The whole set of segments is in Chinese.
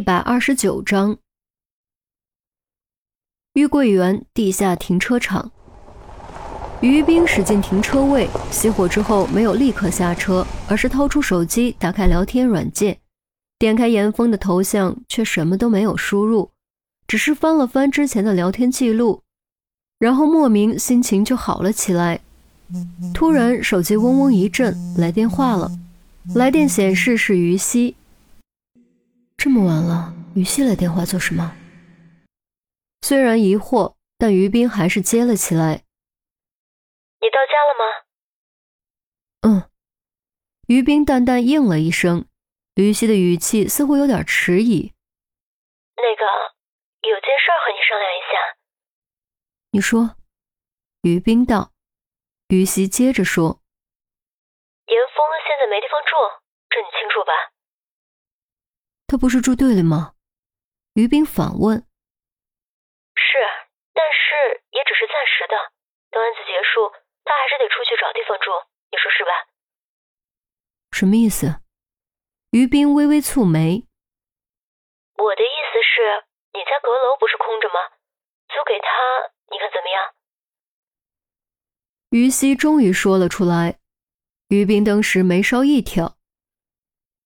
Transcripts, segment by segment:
一百二十九章，玉桂园地下停车场。于冰驶进停车位，熄火之后没有立刻下车，而是掏出手机，打开聊天软件，点开严峰的头像，却什么都没有输入，只是翻了翻之前的聊天记录，然后莫名心情就好了起来。突然手机嗡嗡一阵，来电话了，来电显示是于西。这么晚了，于西来电话做什么？虽然疑惑，但于斌还是接了起来。你到家了吗？嗯，于斌淡淡应了一声，于西的语气似乎有点迟疑。那个，有件事和你商量一下。你说，于斌道。于西接着说：“严峰现在没地方住，这你清楚吧？”他不是住对了吗？于冰反问。是，但是也只是暂时的，等案子结束。他还是得出去找地方住，你说是吧？什么意思？于冰微微蹙眉。我的意思是，你家阁楼不是空着吗？租给他，你看怎么样？于西终于说了出来。于冰当时眉梢一挑，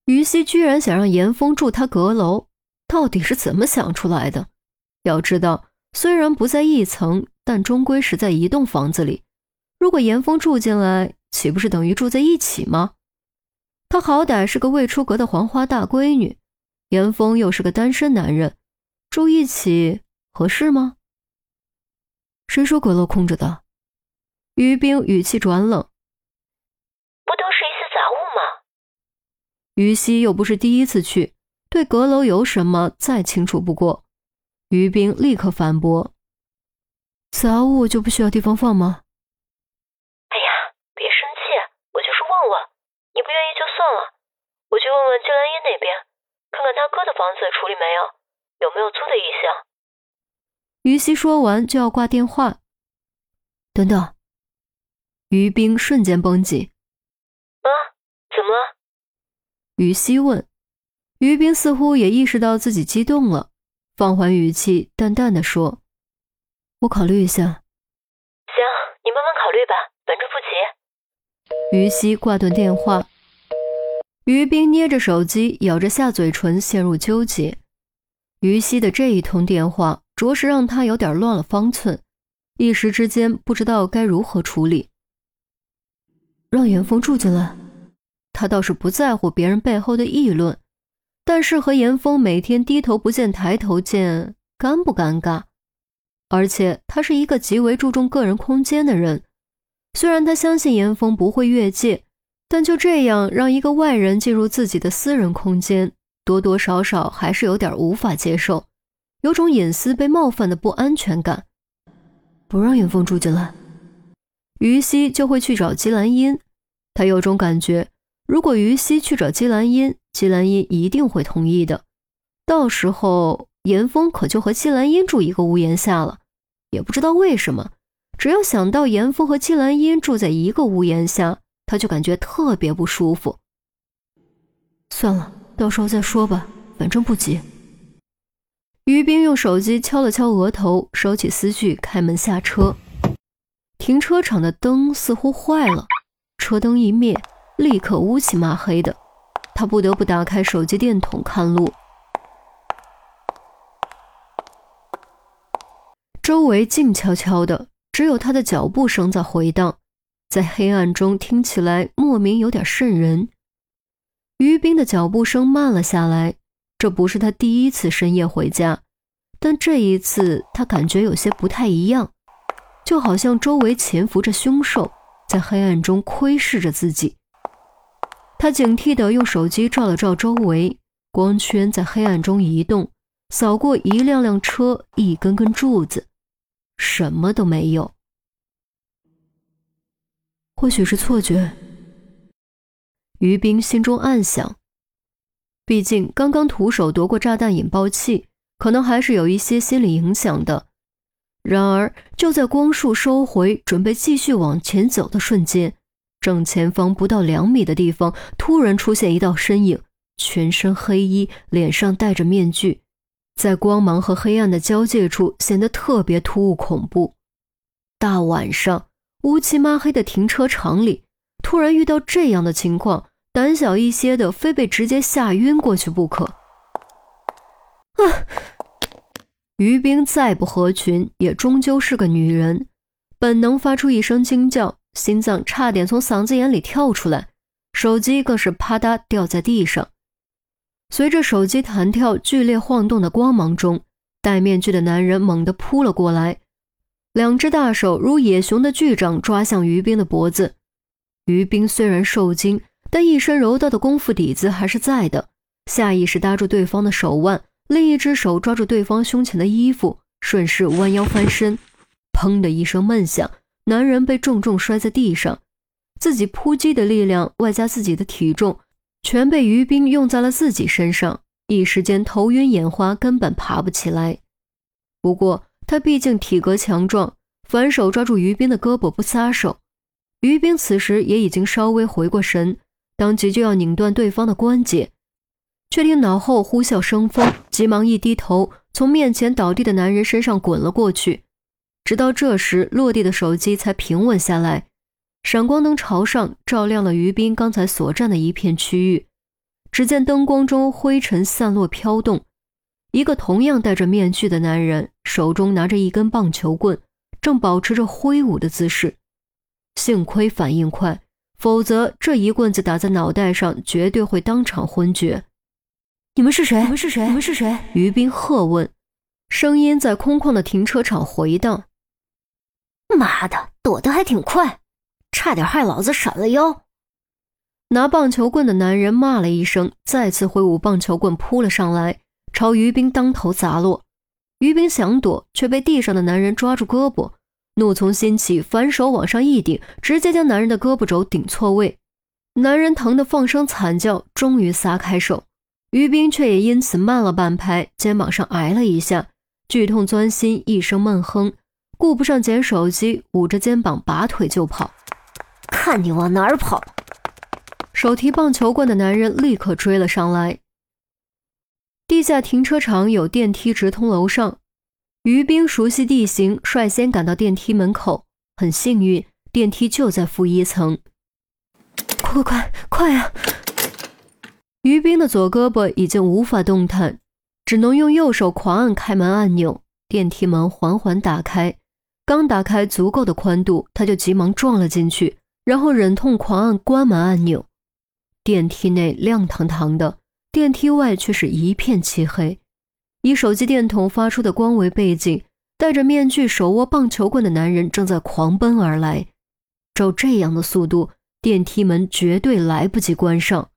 于西居然想让严峰住他阁楼，到底是怎么想出来的？要知道，虽然不在一层，但终归是在一栋房子里。如果严峰住进来，岂不是等于住在一起吗？她好歹是个未出阁的黄花大闺女，严峰又是个单身男人，住一起合适吗？谁说阁楼空着的？于冰语气转冷，不都是一些杂物吗？于西又不是第一次去，对阁楼有什么再清楚不过。于冰立刻反驳：“杂物就不需要地方放吗？”哎呀，别生气，我就是问问你不愿意就算了，我去问问季兰英那边，看看他哥的房子处理没有，有没有租的意向。于西说完就要挂电话，等等。于冰瞬间绷紧。啊？于西问。于冰似乎也意识到自己激动了，放缓语气，淡淡的说：“我考虑一下。”行，你慢慢考虑吧，反正不急。于西挂断电话，于冰捏着手机，咬着下嘴唇，陷入纠结。于西的这一通电话，着实让他有点乱了方寸，一时之间不知道该如何处理。让严峰住进来，他倒是不在乎别人背后的议论，但是和严峰每天低头不见抬头见，尴不尴尬？而且他是一个极为注重个人空间的人。虽然他相信严峰不会越界，但就这样让一个外人进入自己的私人空间，多多少少还是有点无法接受，有种隐私被冒犯的不安全感。不让严峰住进来，于西就会去找姬兰英。他有种感觉，如果于西去找姬兰英，姬兰英一定会同意的。到时候严峰可就和姬兰英住一个屋檐下了。也不知道为什么。只要想到严峰和季兰英住在一个屋檐下，他就感觉特别不舒服。算了，到时候再说吧，反正不急。于冰用手机敲了敲额头，收起思绪，开门下车。停车场的灯似乎坏了，车灯一灭，立刻乌漆麻黑的。他不得不打开手机电筒看路，周围静悄悄的。只有他的脚步声在回荡，在黑暗中听起来莫名有点瘆人。于冰的脚步声慢了下来，这不是他第一次深夜回家，但这一次他感觉有些不太一样，就好像周围潜伏着凶兽，在黑暗中窥视着自己。他警惕地用手机照了照周围，光圈在黑暗中移动，扫过一辆辆车，一根根柱子。什么都没有，或许是错觉。于冰心中暗想，毕竟刚刚徒手夺过炸弹引爆器，可能还是有一些心理影响的。然而，就在光束收回，准备继续往前走的瞬间，正前方不到两米的地方突然出现一道身影，全身黑衣，脸上戴着面具，在光芒和黑暗的交界处显得特别突兀恐怖。大晚上乌漆抹黑的停车场里，突然遇到这样的情况，胆小一些的非被直接吓晕过去不可。啊！于冰再不合群，也终究是个女人，本能发出一声惊叫，心脏差点从嗓子眼里跳出来，手机更是啪嗒掉在地上。随着手机弹跳剧烈晃动的光芒中，戴面具的男人猛地扑了过来，两只大手如野熊的巨掌抓向于冰的脖子。于冰虽然受惊，但一身柔道的功夫底子还是在的，下意识搭住对方的手腕。另一只手抓住对方胸前的衣服，顺势弯腰翻身，砰的一声闷响，男人被重重摔在地上。自己扑击的力量外加自己的体重，全被于冰用在了自己身上，一时间头晕眼花，根本爬不起来。不过他毕竟体格强壮，反手抓住于冰的胳膊不撒手。于冰此时也已经稍微回过神，当即就要拧断对方的关节。却听脑后呼啸生风，急忙一低头，从面前倒地的男人身上滚了过去。直到这时，落地的手机才平稳下来，闪光灯朝上照亮了于斌刚才所站的一片区域。只见灯光中灰尘散落飘动，一个同样戴着面具的男人手中拿着一根棒球棍，正保持着挥舞的姿势。幸亏反应快，否则这一棍子打在脑袋上，绝对会当场昏厥。你们是谁？你们是谁？你们是谁？于斌喝问，声音在空旷的停车场回荡。妈的，躲得还挺快，差点害老子闪了腰！拿棒球棍的男人骂了一声，再次挥舞棒球棍扑了上来，朝于斌当头砸落。于斌想躲，却被地上的男人抓住胳膊，怒从心起，反手往上一顶，直接将男人的胳膊肘顶错位。男人疼得放声惨叫，终于撒开手。于冰却也因此慢了半拍，肩膀上挨了一下，剧痛钻心，一声闷哼，顾不上捡手机，捂着肩膀拔腿就跑。看你往哪儿跑！手提棒球棍的男人立刻追了上来。地下停车场有电梯直通楼上，于冰熟悉地形，率先赶到电梯门口。很幸运，电梯就在负一层。快快快快啊！于冰的左胳膊已经无法动弹，只能用右手狂按开门按钮。电梯门缓缓打开，刚打开足够的宽度，他就急忙撞了进去，然后忍痛狂按关门按钮。电梯内亮堂堂的，电梯外却是一片漆黑。以手机电筒发出的光为背景，戴着面具、手握棒球棍的男人正在狂奔而来。照这样的速度，电梯门绝对来不及关上。